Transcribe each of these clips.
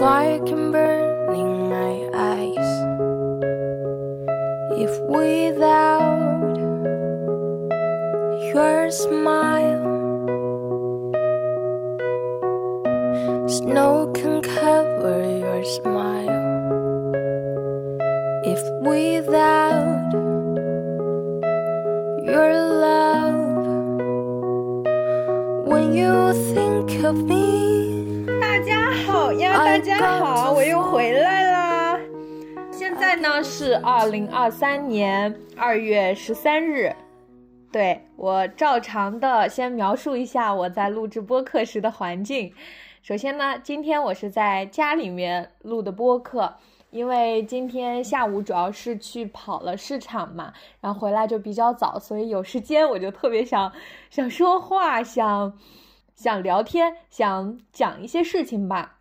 Fire can burn in my eyes. If without your smile, snow can cover your smile. If without your love, when you think of me. 呀，大家好，我又回来啦。现在呢是二零二三年二月十三日，对我照常的先描述一下我在录制播客时的环境。首先呢，今天我是在家里面录的播客，因为今天下午主要是去跑了市场嘛，然后回来就比较早，所以有时间我就特别想想说话，想想聊天，想讲一些事情吧。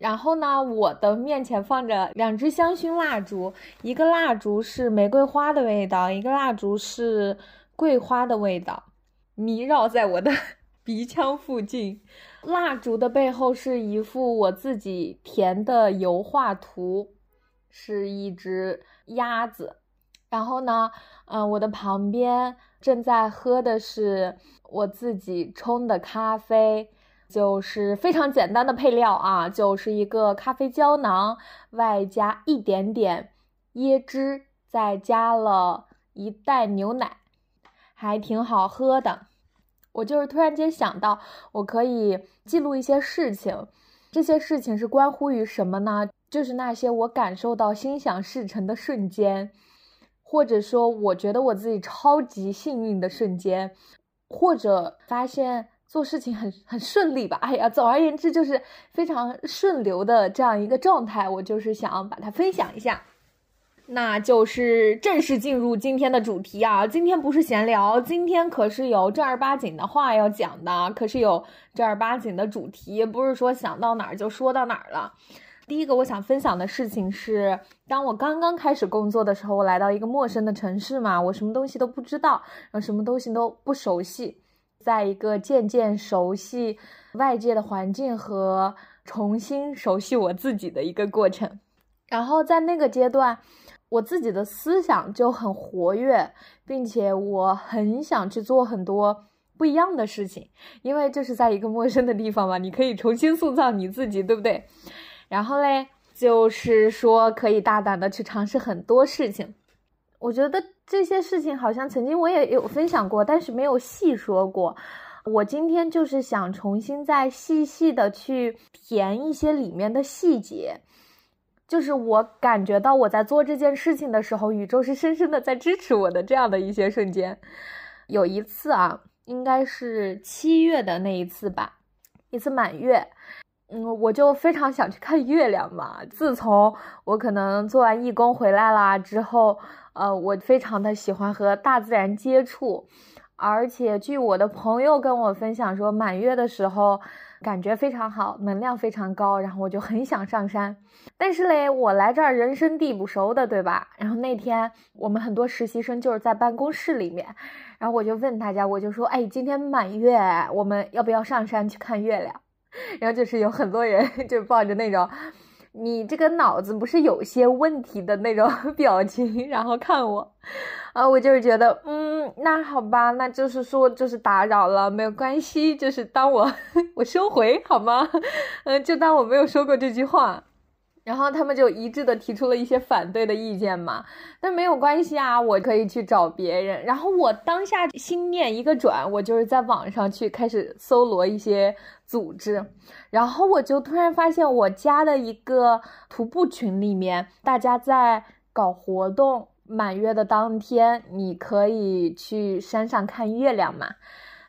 然后呢，我的面前放着两支香薰蜡烛，一个蜡烛是玫瑰花的味道，一个蜡烛是桂花的味道，迷绕在我的 鼻腔附近。蜡烛的背后是一幅我自己填的油画图，是一只鸭子。然后呢，嗯、我的旁边正在喝的是我自己冲的咖啡，就是非常简单的配料啊，就是一个咖啡胶囊，外加一点点椰汁，再加了一袋牛奶，还挺好喝的。我就是突然间想到，我可以记录一些事情，这些事情是关乎于什么呢？就是那些我感受到心想事成的瞬间，或者说我觉得我自己超级幸运的瞬间，或者发现做事情很很顺利吧。哎呀，总而言之就是非常顺流的这样一个状态，我就是想把它分享一下。那就是正式进入今天的主题啊！今天不是闲聊，今天可是有正儿八经的话要讲的，可是有正儿八经的主题，不是说想到哪儿就说到哪儿了。第一个我想分享的事情是，当我刚刚开始工作的时候，我来到一个陌生的城市嘛，我什么东西都不知道，然后什么东西都不熟悉，在一个渐渐熟悉外界的环境和重新熟悉我自己的一个过程。然后在那个阶段，我自己的思想就很活跃，并且我很想去做很多不一样的事情，因为就是在一个陌生的地方嘛，你可以重新塑造你自己，对不对？然后嘞，就是说可以大胆的去尝试很多事情。我觉得这些事情好像曾经我也有分享过，但是没有细说过。我今天就是想重新再细细的去填一些里面的细节。就是我感觉到我在做这件事情的时候，宇宙是深深的在支持我的这样的一些瞬间。有一次啊，应该是七月的那一次吧，一次满月，嗯，我就非常想去看月亮嘛。自从我可能做完义工回来啦之后，呃，我非常的喜欢和大自然接触，而且据我的朋友跟我分享说，满月的时候。感觉非常好，能量非常高，然后我就很想上山。但是嘞，我来这儿人生地不熟的，对吧？然后那天我们很多实习生就是在办公室里面，然后我就问大家，我就说，哎，今天满月，我们要不要上山去看月亮？然后就是有很多人 就抱着那种，你这个脑子不是有些问题的那种 表情，然后看我。啊，我就是觉得，嗯，那好吧，那就是说，就是打扰了，没有关系，就是当我 我收回好吗？嗯，就当我没有说过这句话。然后他们就一致的提出了一些反对的意见嘛，但没有关系啊，我可以去找别人。然后我当下心念一个转，我就是在网上去开始搜罗一些组织，然后我就突然发现我加的一个徒步群里面，大家在搞活动。满月的当天，你可以去山上看月亮嘛？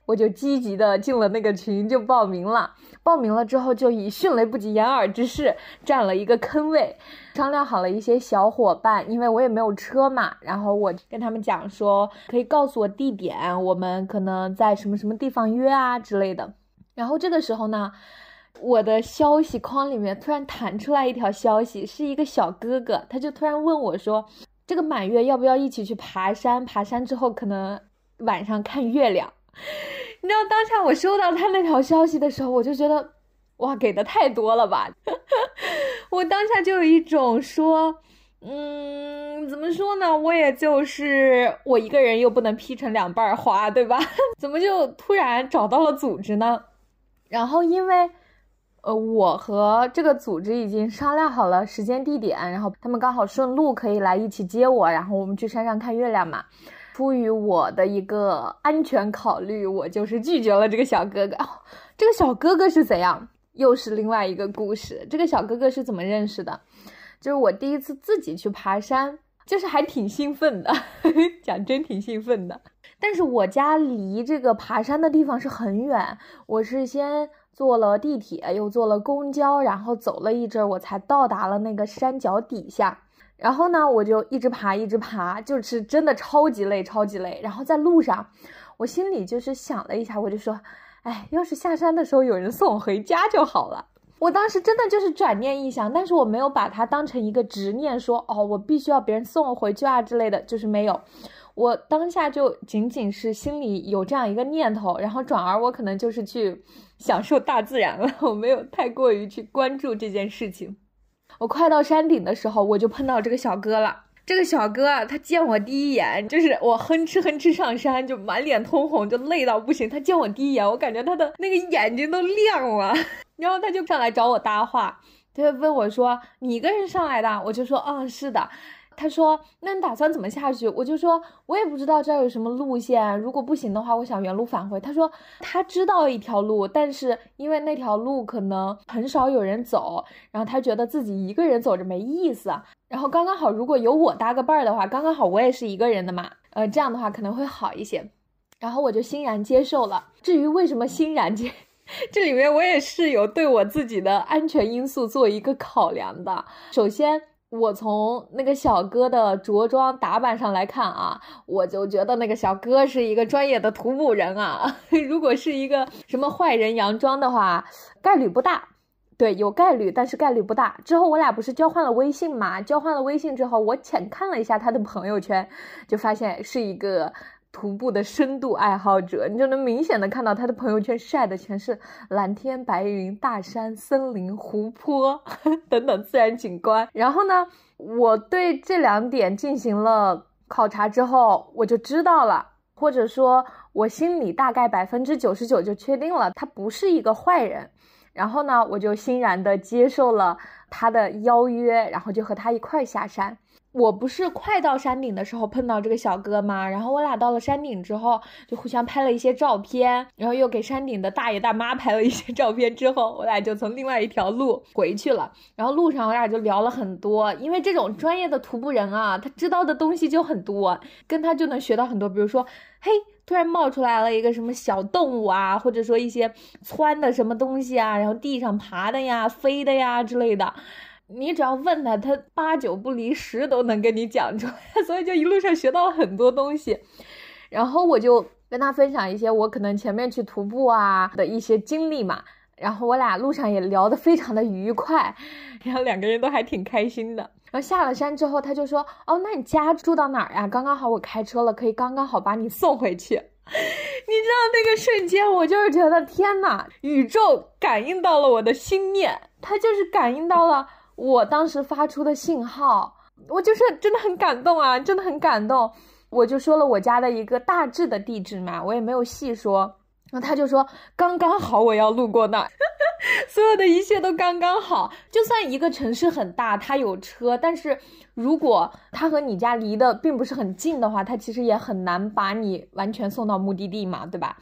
我就积极的进了那个群，就报名了。报名了之后，就以迅雷不及掩耳之势占了一个坑位。商量好了一些小伙伴，因为我也没有车嘛，然后我跟他们讲说，可以告诉我地点，我们可能在什么什么地方约啊之类的。然后这个时候呢，我的消息框里面突然弹出来一条消息，是一个小哥哥，他就突然问我说。这个满月要不要一起去爬山？爬山之后可能晚上看月亮。你知道当下我收到他那条消息的时候，我就觉得哇，给的太多了吧！我当下就有一种说，嗯，怎么说呢？我也就是我一个人又不能劈成两半花，对吧？怎么就突然找到了组织呢？然后因为，呃，我和这个组织已经商量好了时间地点，然后他们刚好顺路可以来一起接我，然后我们去山上看月亮嘛。出于我的一个安全考虑，我就是拒绝了这个小哥哥。这个小哥哥是怎样？又是另外一个故事。这个小哥哥是怎么认识的？就是我第一次自己去爬山，就是还挺兴奋的，讲真挺兴奋的。但是我家离这个爬山的地方是很远，我是先坐了地铁，又坐了公交，然后走了一阵，我才到达了那个山脚底下。然后呢，我就一直爬，一直爬，就是真的超级累，超级累。然后在路上，我心里就是想了一下，我就说。哎，要是下山的时候有人送我回家就好了。我当时真的就是转念一想，但是我没有把它当成一个执念，说哦，我必须要别人送我回去啊之类的，就是没有。我当下就仅仅是心里有这样一个念头，然后转而我可能就是去享受大自然了，我没有太过于去关注这件事情。我快到山顶的时候，我就碰到这个小哥了。这个小哥啊，他见我第一眼就是我哼哧哼哧上山，就满脸通红，就累到不行。他见我第一眼，我感觉他的那个眼睛都亮了，然后他就上来找我搭话，他就问我说：“你一个人上来的？”我就说：“嗯，是的。”他说：“那你打算怎么下去？”我就说：“我也不知道这儿有什么路线，如果不行的话，我想原路返回。”他说：“他知道一条路，但是因为那条路可能很少有人走，然后他觉得自己一个人走着没意思。然后刚刚好，如果有我搭个伴儿的话，刚刚好我也是一个人的嘛，呃，这样的话可能会好一些。然后我就欣然接受了。至于为什么欣然接，这里面我也是有对我自己的安全因素做一个考量的。首先。我从那个小哥的着装打扮上来看啊，我就觉得那个小哥是一个专业的徒步人啊。如果是一个什么坏人佯装的话，概率不大。对，有概率，但是概率不大。之后我俩不是交换了微信嘛？交换了微信之后，我浅看了一下他的朋友圈，就发现是一个。徒步的深度爱好者，你就能明显的看到他的朋友圈晒的全是蓝天白云、大山、森林、湖泊 等等自然景观。然后呢，我对这两点进行了考察之后，我就知道了，或者说我心里大概百分之九十九就确定了，他不是一个坏人。然后呢，我就欣然的接受了他的邀约，然后就和他一块下山。我不是快到山顶的时候碰到这个小哥吗？然后我俩到了山顶之后，就互相拍了一些照片，然后又给山顶的大爷大妈拍了一些照片。之后我俩就从另外一条路回去了。然后路上我俩就聊了很多，因为这种专业的徒步人啊，他知道的东西就很多，跟他就能学到很多。比如说，嘿，突然冒出来了一个什么小动物啊，或者说一些窜的什么东西啊，然后地上爬的呀、飞的呀之类的。你只要问他，他八九不离十都能跟你讲出来，所以就一路上学到了很多东西。然后我就跟他分享一些我可能前面去徒步啊的一些经历嘛。然后我俩路上也聊得非常的愉快，然后两个人都还挺开心的。然后下了山之后，他就说：“哦，那你家住到哪儿呀？刚刚好我开车了，可以刚刚好把你送回去。”你知道那个瞬间，我就是觉得天呐，宇宙感应到了我的心念，他就是感应到了。我当时发出的信号，我就是真的很感动啊，真的很感动。我就说了我家的一个大致的地址嘛，我也没有细说。然后他就说刚刚好，我要路过那儿，所有的一切都刚刚好。就算一个城市很大，他有车，但是如果他和你家离得并不是很近的话，他其实也很难把你完全送到目的地嘛，对吧？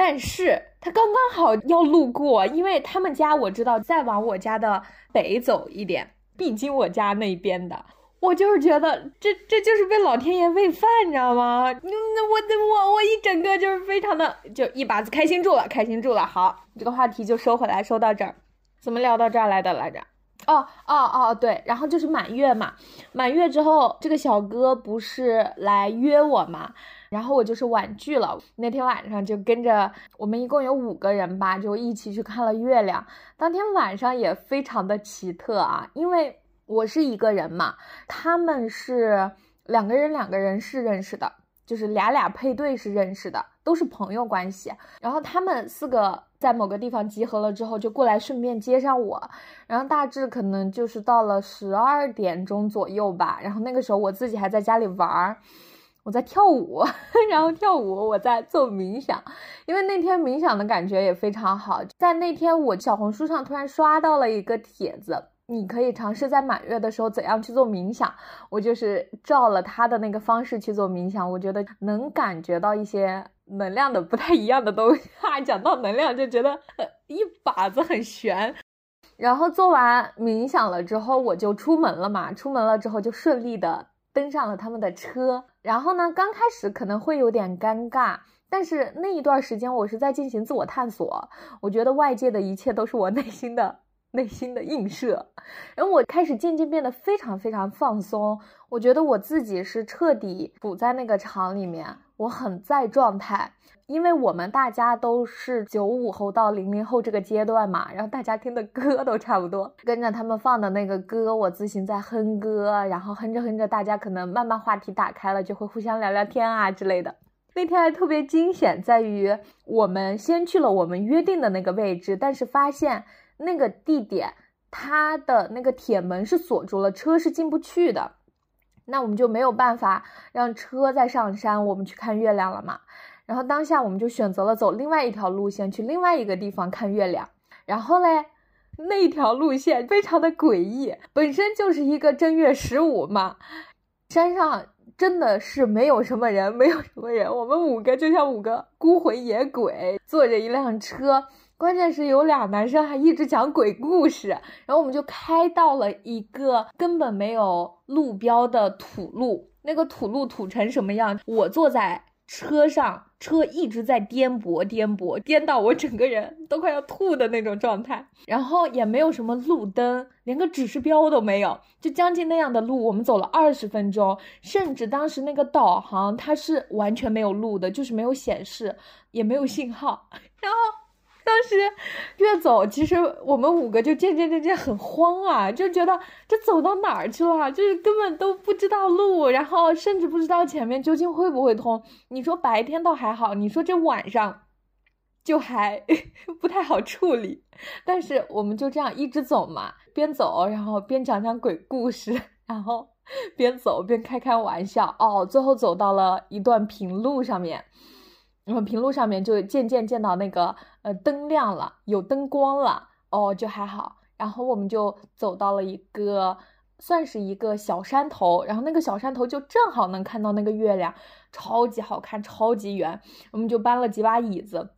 但是他刚刚好要路过，因为他们家我知道再往我家的北走一点，必经我家那边的。我就是觉得这这就是被老天爷喂饭，你知道吗？那我我我一整个就是非常的就一把子开心住了，开心住了。好，这个话题就收回来，收到这儿。怎么聊到这儿来的来着？哦哦哦，对，然后就是满月嘛，满月之后，这个小哥不是来约我嘛？然后我就是婉拒了。那天晚上就跟着我们一共有五个人吧，就一起去看了月亮。当天晚上也非常的奇特啊，因为我是一个人嘛，他们是两个人，两个人是认识的，就是俩俩配对是认识的，都是朋友关系。然后他们四个在某个地方集合了之后，就过来顺便接上我。然后大致可能就是到了十二点钟左右吧。然后那个时候我自己还在家里玩儿，我在跳舞，然后跳舞我在做冥想，因为那天冥想的感觉也非常好。在那天我小红书上突然刷到了一个帖子。你可以尝试在满月的时候怎样去做冥想，我就是照了他的那个方式去做冥想，我觉得能感觉到一些能量的不太一样的东西。哈，讲到能量就觉得一把子很悬。然后做完冥想了之后，我就出门了嘛。出门了之后就顺利的登上了他们的车。然后呢，刚开始可能会有点尴尬，但是那一段时间我是在进行自我探索。我觉得外界的一切都是我内心的。内心的映射，然后我开始渐渐变得非常非常放松。我觉得我自己是彻底处在那个场里面，我很在状态。因为我们大家都是九五后到零零后这个阶段嘛，然后大家听的歌都差不多，跟着他们放的那个歌，我自行在哼歌，然后哼着哼着，大家可能慢慢话题打开了，就会互相聊聊天啊之类的。那天还特别惊险，在于我们先去了我们约定的那个位置，但是发现。那个地点，它的那个铁门是锁住了，车是进不去的。那我们就没有办法让车再上山，我们去看月亮了嘛。然后当下我们就选择了走另外一条路线，去另外一个地方看月亮。然后嘞，那条路线非常的诡异，本身就是一个正月十五嘛，山上真的是没有什么人，没有什么人。我们五个就像五个孤魂野鬼，坐着一辆车。关键是有俩男生还一直讲鬼故事，然后我们就开到了一个根本没有路标的土路，那个土路土成什么样？我坐在车上，车一直在颠簸，颠簸，颠到我整个人都快要吐的那种状态。然后也没有什么路灯，连个指示标都没有，就将近那样的路，我们走了二十分钟，甚至当时那个导航它是完全没有路的，就是没有显示，也没有信号，然后。当时越走，其实我们五个就渐渐渐渐很慌啊，就觉得这走到哪儿去了，就是根本都不知道路，然后甚至不知道前面究竟会不会通。你说白天倒还好，你说这晚上就还不太好处理。但是我们就这样一直走嘛，边走然后边讲讲鬼故事，然后边走边开开玩笑哦。最后走到了一段平路上面。然后平路上面就渐渐见到那个呃灯亮了，有灯光了哦，就还好。然后我们就走到了一个算是一个小山头，然后那个小山头就正好能看到那个月亮，超级好看，超级圆。我们就搬了几把椅子，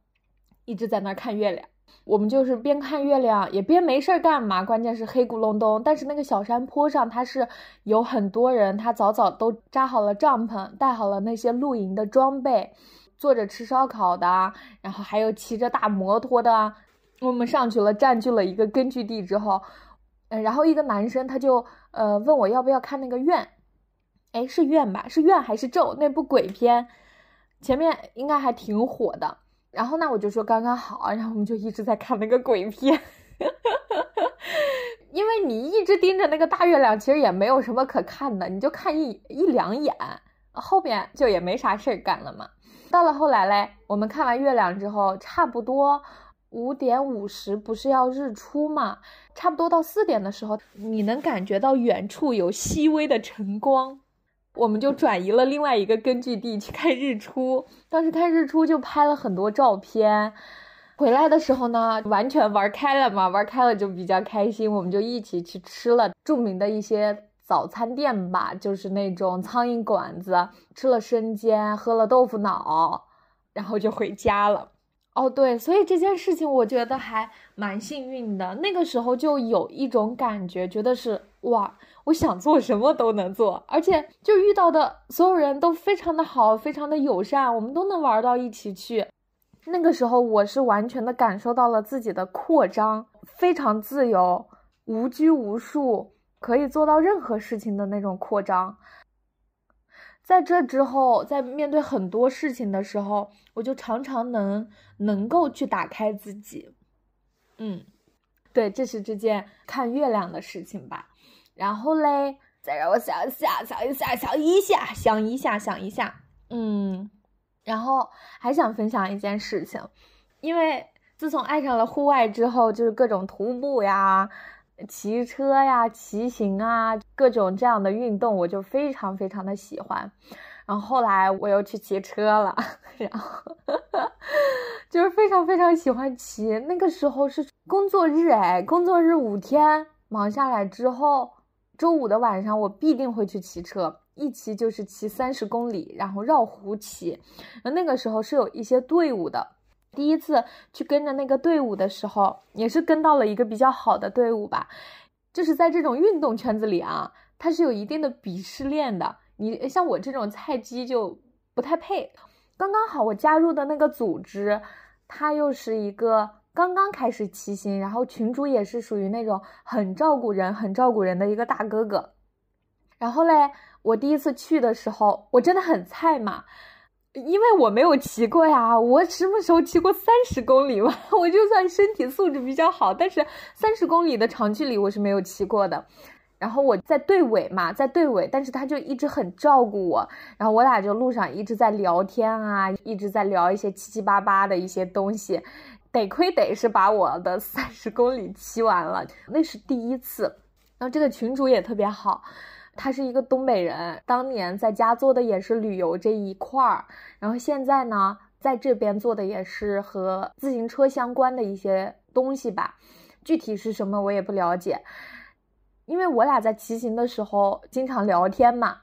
一直在那儿看月亮。我们就是边看月亮也边没事儿干嘛，关键是黑咕隆咚。但是那个小山坡上，它是有很多人，他早早都扎好了帐篷，带好了那些露营的装备。坐着吃烧烤的，然后还有骑着大摩托的。我们上去了，占据了一个根据地之后，嗯，然后一个男生他就呃问我要不要看那个怨，哎，是怨吧？是怨还是咒？那部鬼片前面应该还挺火的。然后呢，我就说刚刚好，然后我们就一直在看那个鬼片，因为你一直盯着那个大月亮，其实也没有什么可看的，你就看一一两眼，后边就也没啥事儿干了嘛。到了后来嘞，我们看完月亮之后，差不多五点五十，不是要日出嘛？差不多到四点的时候，你能感觉到远处有细微的晨光，我们就转移了另外一个根据地去看日出。当时看日出就拍了很多照片，回来的时候呢，完全玩开了嘛，玩开了就比较开心，我们就一起去吃了著名的一些。早餐店吧，就是那种苍蝇馆子，吃了生煎，喝了豆腐脑，然后就回家了。哦，对，所以这件事情我觉得还蛮幸运的。那个时候就有一种感觉，觉得是哇，我想做什么都能做，而且就遇到的所有人都非常的好，非常的友善，我们都能玩到一起去。那个时候我是完全的感受到了自己的扩张，非常自由，无拘无束。可以做到任何事情的那种扩张，在这之后，在面对很多事情的时候，我就常常能能够去打开自己。嗯，对，这是这件看月亮的事情吧。然后嘞，再让我想一下，想一下，想一下，想一下，想一下。嗯，然后还想分享一件事情，因为。自从爱上了户外之后，就是各种徒步呀、骑车呀、骑行啊，各种这样的运动，我就非常非常的喜欢。然后后来我又去骑车了，然后就是非常非常喜欢骑。那个时候是工作日，哎，工作日五天忙下来之后，周五的晚上我必定会去骑车，一骑就是骑三十公里，然后绕湖骑。那个时候是有一些队伍的，第一次去跟着那个队伍的时候，也是跟到了一个比较好的队伍吧。就是在这种运动圈子里啊，它是有一定的鄙视链的。你像我这种菜鸡就不太配，刚刚好我加入的那个组织，他又是一个刚刚开始骑行，然后群主也是属于那种很照顾人、很照顾人的一个大哥哥。然后嘞，我第一次去的时候，我真的很菜嘛，因为我没有骑过呀，我什么时候骑过三十公里嘛？我就算身体素质比较好，但是三十公里的长距离我是没有骑过的。然后我在队尾嘛，在队尾，但是他就一直很照顾我，然后我俩就路上一直在聊天啊，一直在聊一些七七八八的一些东西，得亏得是把我的三十公里骑完了，那是第一次。然后这个群主也特别好，他是一个东北人，当年在家做的也是旅游这一块儿，然后现在呢，在这边做的也是和自行车相关的一些东西吧，具体是什么我也不了解。因为我俩在骑行的时候经常聊天嘛，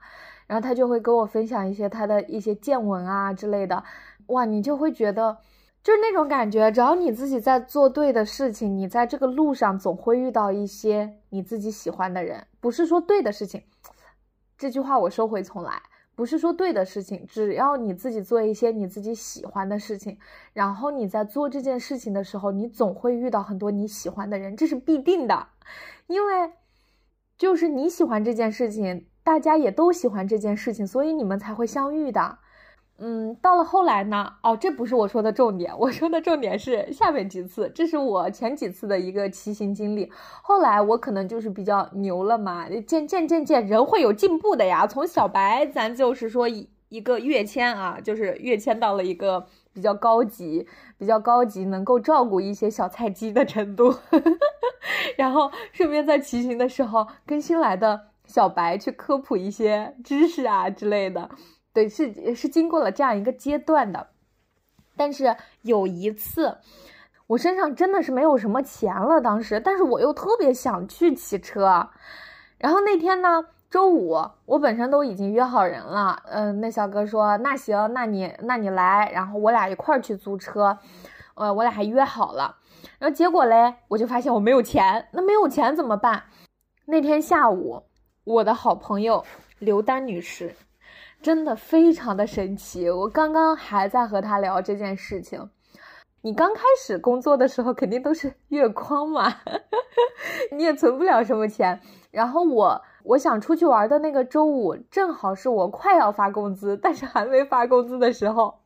然后他就会跟我分享一些他的一些见闻啊之类的，哇，你就会觉得就是那种感觉，只要你自己在做对的事情，你在这个路上总会遇到一些你自己喜欢的人。不是说对的事情，这句话我收回重来，不是说对的事情，只要你自己做一些你自己喜欢的事情，然后你在做这件事情的时候，你总会遇到很多你喜欢的人，这是必定的，因为。就是你喜欢这件事情，大家也都喜欢这件事情，所以你们才会相遇的。嗯，到了后来呢？哦，这不是我说的重点，我说的重点是下面几次，这是我前几次的一个骑行经历。后来我可能就是比较牛了嘛，渐渐渐渐人会有进步的呀。从小白，咱就是说一一个跃迁啊，就是跃迁到了一个。比较高级，比较高级，能够照顾一些小菜鸡的程度，然后顺便在骑行的时候跟新来的小白去科普一些知识啊之类的，是是经过了这样一个阶段的。但是有一次，我身上真的是没有什么钱了，当时，但是我又特别想去骑车，然后那天呢。周五，我本身都已经约好人了。嗯，那小哥说：“那行，那你那你来，然后我俩一块儿去租车。”呃，我俩还约好了。然后结果嘞，我就发现我没有钱。那没有钱怎么办？那天下午，我的好朋友刘丹女士，真的非常的神奇。我刚刚还在和他聊这件事情。你刚开始工作的时候，肯定都是 月光嘛，你也存不了什么钱。然后我。我想出去玩的那个周五，正好是我快要发工资，但是还没发工资的时候，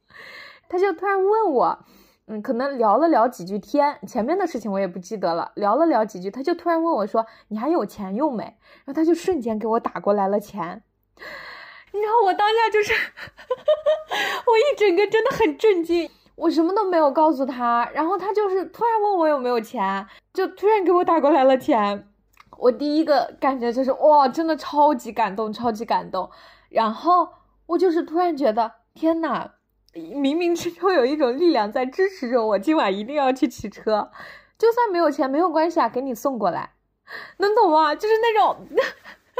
他就突然问我，嗯，可能聊了聊几句天，前面的事情我也不记得了，聊了聊几句，他就突然问我说：“你还有钱用没？”然后他就瞬间给我打过来了钱，你知道我当下就是，我一整个真的很震惊，我什么都没有告诉他，然后他就是突然问我有没有钱，就突然给我打过来了钱。我第一个感觉就是哇，真的超级感动，超级感动。然后我就是突然觉得，天呐，冥冥之中有一种力量在支持着我，今晚一定要去骑车，就算没有钱没有关系啊，给你送过来，能懂吗？就是那种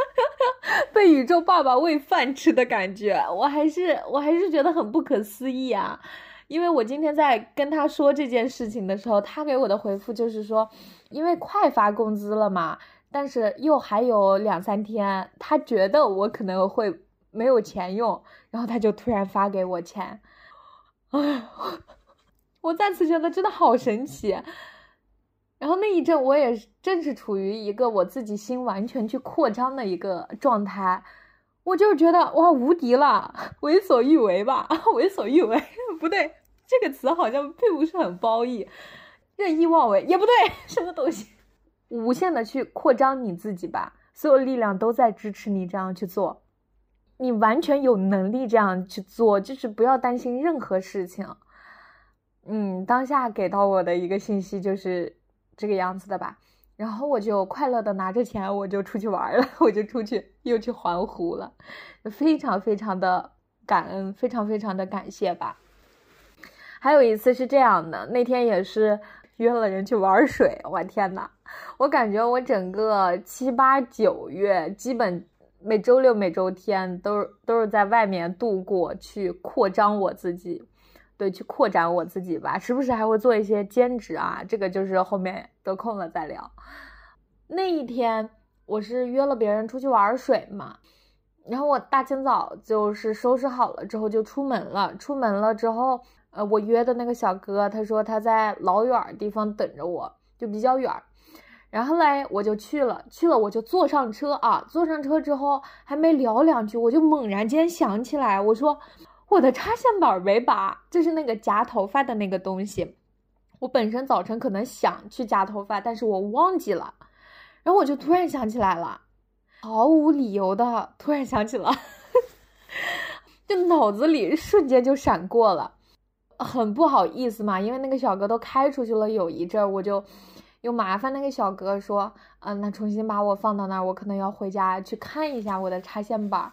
被宇宙爸爸喂饭吃的感觉，我还是我还是觉得很不可思议啊。因为我今天在跟他说这件事情的时候，他给我的回复就是说，因为快发工资了嘛。但是又还有两三天，他觉得我可能会没有钱用，然后他就突然发给我钱，哎，我再次觉得真的好神奇。然后那一阵，我也正是处于一个我自己心完全去扩张的一个状态，我就觉得哇无敌了，为所欲为吧，为所欲为不对，这个词好像并不是很褒义，任意妄为也不对，什么东西。无限的去扩张你自己吧，所有力量都在支持你这样去做，你完全有能力这样去做，就是不要担心任何事情。嗯，当下给到我的一个信息就是这个样子的吧。然后我就快乐的拿着钱，我就出去玩了，我就出去又去环湖了，非常非常的感恩，非常非常的感谢吧。还有一次是这样的，那天也是约了人去玩水，我天呐，我感觉我整个七八九月，基本每周六每周天都都是在外面度过，去扩张我自己。对，去扩展我自己吧，时不时还会做一些兼职啊，这个就是后面得空了再聊。那一天我是约了别人出去玩水嘛，然后我大清早就是收拾好了之后就出门了。出门了之后，呃，我约的那个小哥他说他在老远地方等着我，就比较远。然后嘞，我就去了，去了我就坐上车啊，坐上车之后还没聊两句，我就猛然间想起来，我说。我的插线板没拔，就是那个夹头发的那个东西。我本身早晨可能想去夹头发，但是我忘记了，然后我就突然想起来了，毫无理由的突然想起了，就脑子里瞬间就闪过了，很不好意思嘛，因为那个小哥都开出去了有一阵，我就又麻烦那个小哥说，嗯，那重新把我放到那儿，我可能要回家去看一下我的插线板。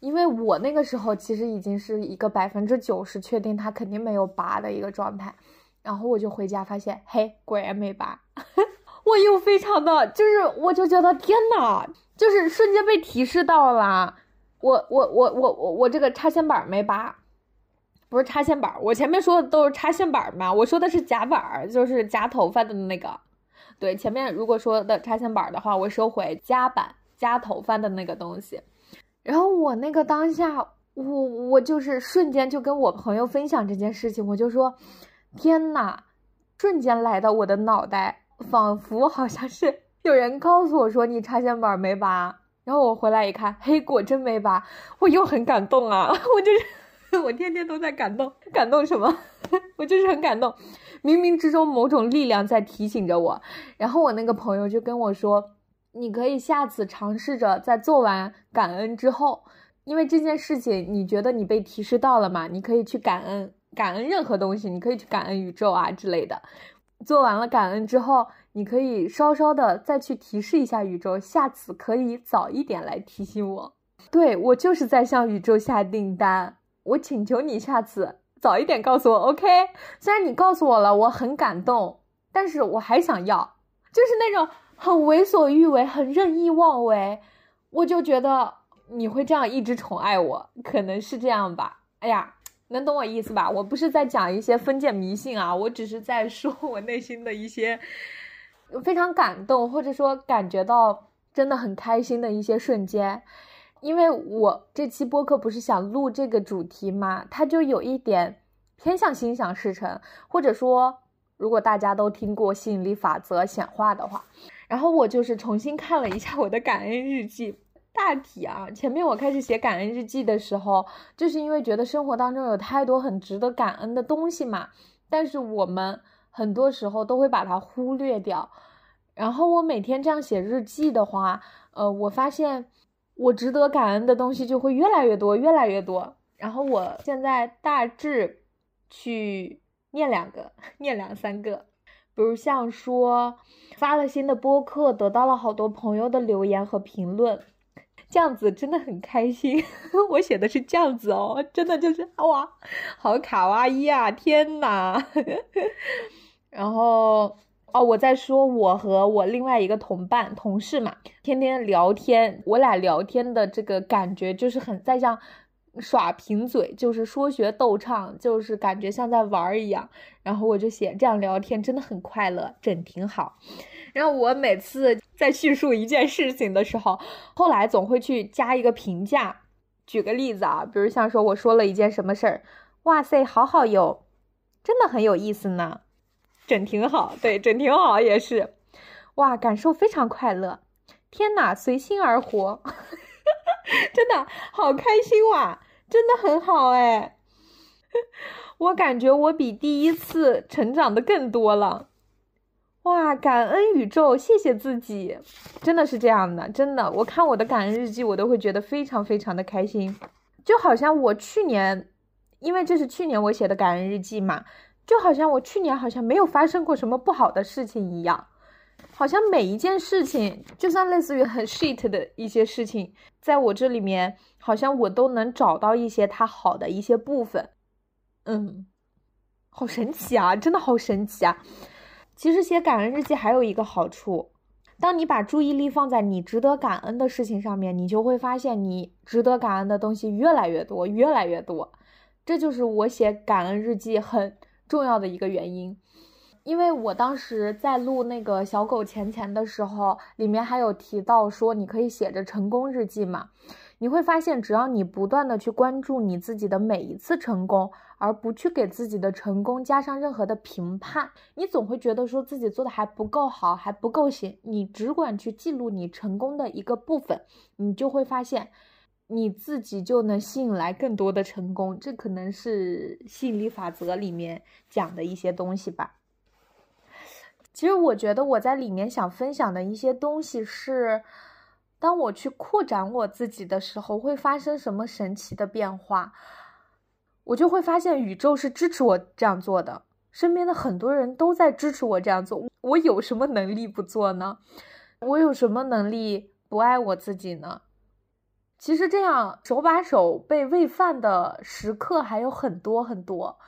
因为我那个时候其实已经是一个百分之九十确定它肯定没有拔的一个状态，然后我就回家发现，嘿，果然没拔，我又非常的就是，我就觉得天呐，就是瞬间被提示到了，我我我我我我这个插线板没拔，不是插线板，我前面说的都是插线板嘛，我说的是夹板，就是夹头发的那个，对，前面如果说的插线板的话，我收回夹板夹头发的那个东西。然后我那个当下，我我就是瞬间就跟我朋友分享这件事情，我就说，天呐，瞬间来到我的脑袋，仿佛好像是有人告诉我说你插线板没拔，然后我回来一看，嘿，果真没拔，我又很感动啊，我就是 我天天都在感动，感动什么？我就是很感动，冥冥之中某种力量在提醒着我，然后我那个朋友就跟我说。你可以下次尝试着在做完感恩之后，因为这件事情你觉得你被提示到了嘛？你可以去感恩，感恩任何东西，你可以去感恩宇宙啊之类的。做完了感恩之后，你可以稍稍的再去提示一下宇宙，下次可以早一点来提醒我。对我就是在向宇宙下订单，我请求你下次早一点告诉我，OK？虽然你告诉我了，我很感动，但是我还想要，就是那种。很为所欲为，很任意妄为，我就觉得你会这样一直宠爱我，可能是这样吧。哎呀，能懂我意思吧？我不是在讲一些封建迷信啊，我只是在说我内心的一些非常感动，或者说感觉到真的很开心的一些瞬间。因为我这期播客不是想录这个主题嘛，它就有一点偏向心想事成，或者说，如果大家都听过吸引力法则显化的话。然后我就是重新看了一下我的感恩日记，大体啊，前面我开始写感恩日记的时候，就是因为觉得生活当中有太多很值得感恩的东西嘛，但是我们很多时候都会把它忽略掉。然后我每天这样写日记的话，呃，我发现我值得感恩的东西就会越来越多，越来越多。然后我现在大致去念两个，念两三个。比如像说发了新的播客，得到了好多朋友的留言和评论，这样子真的很开心。我写的是这样子哦，真的就是哇，好卡哇伊啊！天呐。然后哦，我在说我和我另外一个同伴、同事嘛，天天聊天，我俩聊天的这个感觉就是很在像。耍贫嘴就是说学逗唱，就是感觉像在玩一样。然后我就写这样聊天真的很快乐，整挺好。然后我每次在叙述一件事情的时候，后来总会去加一个评价。举个例子啊，比如像说我说了一件什么事儿，哇塞，好好哟，真的很有意思呢，整挺好。对，整挺好也是，哇，感受非常快乐。天呐，随心而活。真的好开心哇！真的很好哎，我感觉我比第一次成长的更多了。哇，感恩宇宙，谢谢自己，真的是这样的，真的。我看我的感恩日记，我都会觉得非常非常的开心，就好像我去年，因为这是去年我写的感恩日记嘛，就好像我去年好像没有发生过什么不好的事情一样，好像每一件事情，就算类似于很 shit 的一些事情，在我这里面，好像我都能找到一些它好的一些部分。嗯，好神奇啊，真的好神奇啊！其实写感恩日记还有一个好处。当你把注意力放在你值得感恩的事情上面，你就会发现你值得感恩的东西越来越多，越来越多。这就是我写感恩日记很重要的一个原因。因为我当时在录那个小狗钱钱的时候，里面还有提到说你可以写着成功日记嘛。你会发现，只要你不断的去关注你自己的每一次成功，而不去给自己的成功加上任何的评判，你总会觉得说自己做的还不够好，还不够行。你只管去记录你成功的一个部分，你就会发现，你自己就能吸引来更多的成功。这可能是吸引力法则里面讲的一些东西吧。其实我觉得我在里面想分享的一些东西是。当我去扩展我自己的时候，会发生什么神奇的变化？我就会发现宇宙是支持我这样做的，身边的很多人都在支持我这样做。我有什么能力不做呢？我有什么能力不爱我自己呢？其实这样手把手被喂饭的时刻还有很多很多。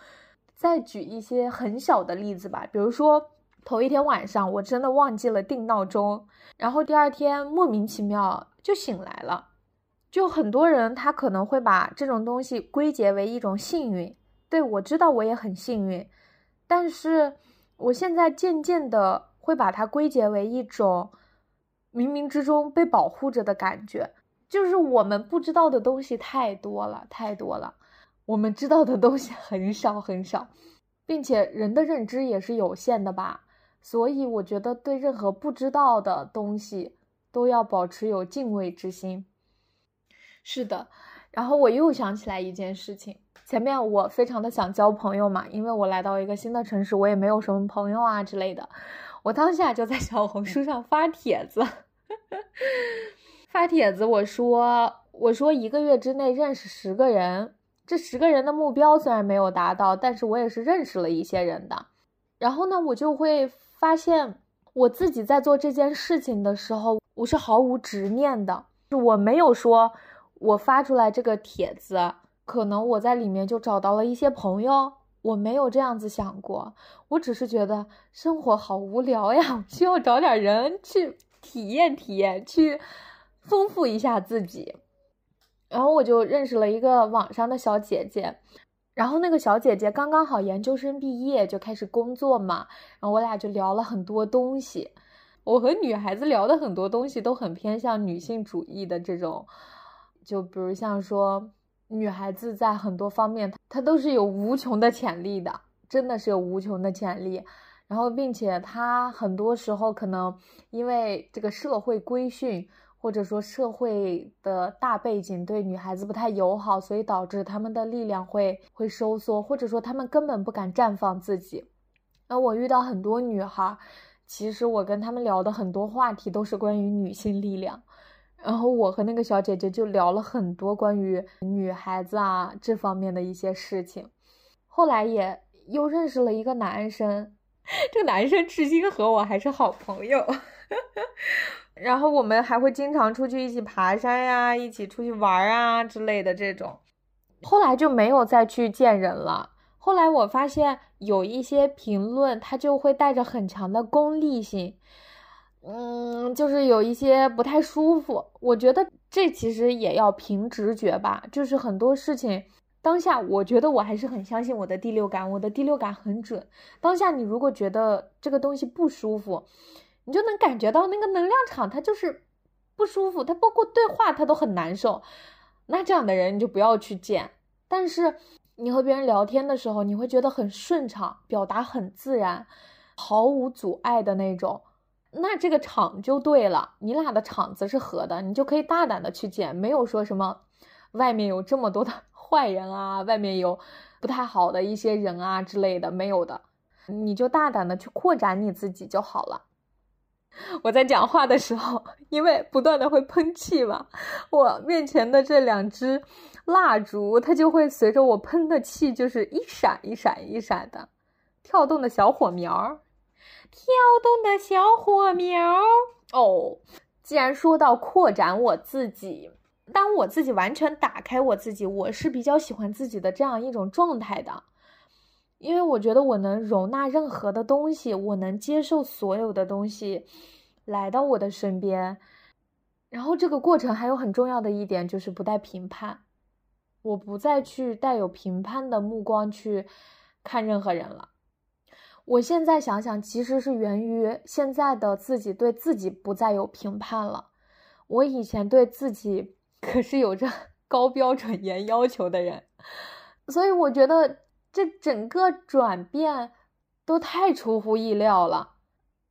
再举一些很小的例子吧，比如说。头一天晚上，我真的忘记了定闹钟，然后第二天莫名其妙就醒来了。就很多人他可能会把这种东西归结为一种幸运，对我知道我也很幸运，但是我现在渐渐的会把它归结为一种冥冥之中被保护着的感觉。就是我们不知道的东西太多了，太多了，我们知道的东西很少很少，并且人的认知也是有限的吧。所以我觉得对任何不知道的东西都要保持有敬畏之心。是的，然后我又想起来一件事情，前面我非常的想交朋友嘛，因为我来到一个新的城市，我也没有什么朋友啊之类的。我当下就在小红书上发帖子，发帖子，我说我说一个月之内认识十个人，这十个人的目标虽然没有达到，但是我也是认识了一些人的。然后呢，我就会。发现我自己在做这件事情的时候，我是毫无执念的，我没有说，我发出来这个帖子，可能我在里面就找到了一些朋友，我没有这样子想过，我只是觉得生活好无聊呀，需要找点人去体验体验，去丰富一下自己，然后我就认识了一个网上的小姐姐。然后那个小姐姐刚刚好研究生毕业就开始工作嘛，然后我俩就聊了很多东西。我和女孩子聊的很多东西都很偏向女性主义的这种，就比如像说女孩子在很多方面她都是有无穷的潜力的，真的是有无穷的潜力。然后并且她很多时候可能因为这个社会规训。或者说社会的大背景对女孩子不太友好，所以导致她们的力量会会收缩，或者说她们根本不敢绽放自己。那我遇到很多女孩，其实我跟她们聊的很多话题都是关于女性力量。然后我和那个小姐姐就聊了很多关于女孩子啊这方面的一些事情。后来也又认识了一个男生，这个男生至今和我还是好朋友。然后我们还会经常出去一起爬山呀，一起出去玩啊之类的这种，后来就没有再去见人了。后来我发现有一些评论，它就会带着很强的功利性，嗯，就是有一些不太舒服。我觉得这其实也要凭直觉吧，就是很多事情当下，我觉得我还是很相信我的第六感，我的第六感很准。当下你如果觉得这个东西不舒服，你就能感觉到那个能量场，它就是不舒服，它包括对话，它都很难受。那这样的人你就不要去见。但是你和别人聊天的时候，你会觉得很顺畅，表达很自然，毫无阻碍的那种。那这个场就对了，你俩的场子是合的，你就可以大胆的去见，没有说什么外面有这么多的 坏人啊，外面有不太好的一些人啊之类的，没有的，你就大胆的去扩展你自己就好了。我在讲话的时候，因为不断的会喷气嘛，我面前的这两支蜡烛，它就会随着我喷的气，就是一闪一闪一闪的。跳动的小火苗儿，跳动的小火苗。哦，既然说到扩展我自己，当我自己完全打开我自己，我是比较喜欢自己的这样一种状态的，因为我觉得我能容纳任何的东西，我能接受所有的东西来到我的身边。然后这个过程还有很重要的一点就是不带评判，我不再去带有评判的目光去看任何人了。我现在想想，其实是源于现在的自己对自己不再有评判了。我以前对自己 可是有着 高标准、严要求的人，所以我觉得这整个转变都太出乎意料了。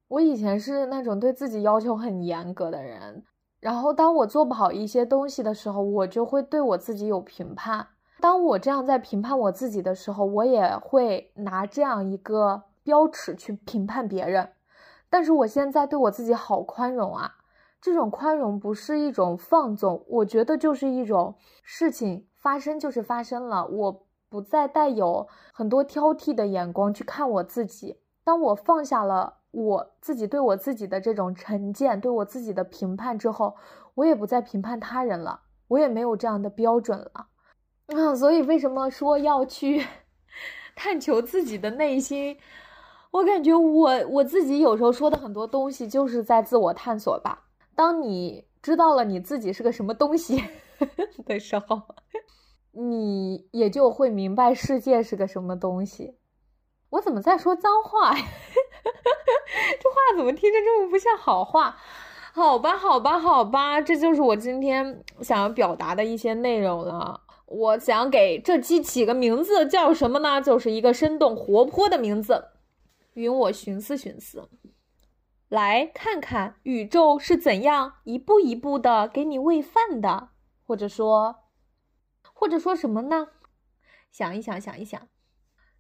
我以前是那种对自己要求很严格的人。然后，当我做不好一些东西的时候，我就会对我自己有评判。当我这样在评判我自己的时候，我也会拿这样一个标尺去评判别人。但是我现在对我自己好宽容啊！这种宽容不是一种放纵，我觉得就是一种事情发生就是发生了，我不再带有很多挑剔的眼光去看我自己。当我放下了。我自己对我自己的这种成见，对我自己的评判之后，我也不再评判他人了，我也没有这样的标准了。啊，所以为什么说要去 探求自己的内心？我感觉我我自己有时候说的很多东西就是在自我探索吧。当你知道了你自己是个什么东西 的时候，你也就会明白世界是个什么东西。我怎么在说脏话呀？这话怎么听着这么不像好话？好吧，好吧，好吧，这就是我今天想要表达的一些内容了。我想给这期起个名字，叫什么呢？就是一个生动活泼的名字。允我寻思寻思，来看看宇宙是怎样一步一步的给你喂饭的，或者说，或者说什么呢？想一想，想一想。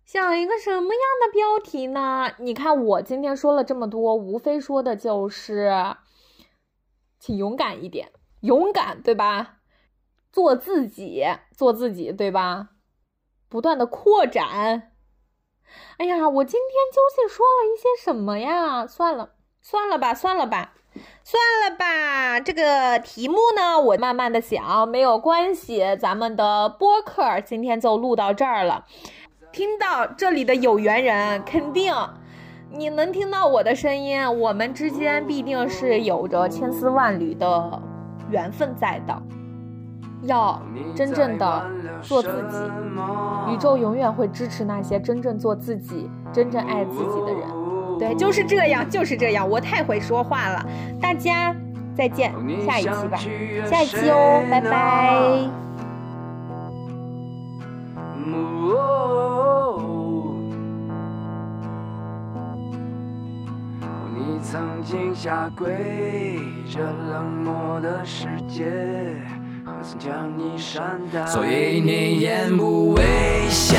想一个什么样的标题呢？你看我今天说了这么多，无非说的就是，请勇敢一点，勇敢，对吧？做自己，做自己，对吧？不断的扩展。哎呀，我今天究竟说了一些什么呀？算了，算了吧，算了吧，算了吧。这个题目呢，我慢慢的想，没有关系。咱们的播客今天就录到这儿了。听到这里的有缘人，肯定你能听到我的声音，我们之间必定是有着千丝万缕的缘分在的。要真正的做自己，宇宙永远会支持那些真正做自己、真正爱自己的人。对，就是这样，就是这样。我太会说话了，大家再见，下一期吧，下一期哦，拜拜。曾经下跪这冷漠的世界，何曾将你善待？所以你言不危险。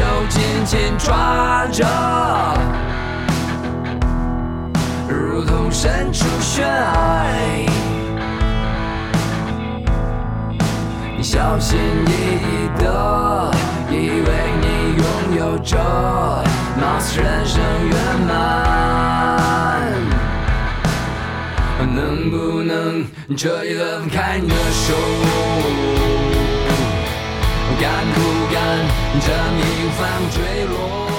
手紧紧抓着，如同身处悬崖。你小心翼翼的，以为你拥有着，貌似人生圆满。能不能这一轮开你的手？敢不敢？这命运反复坠落。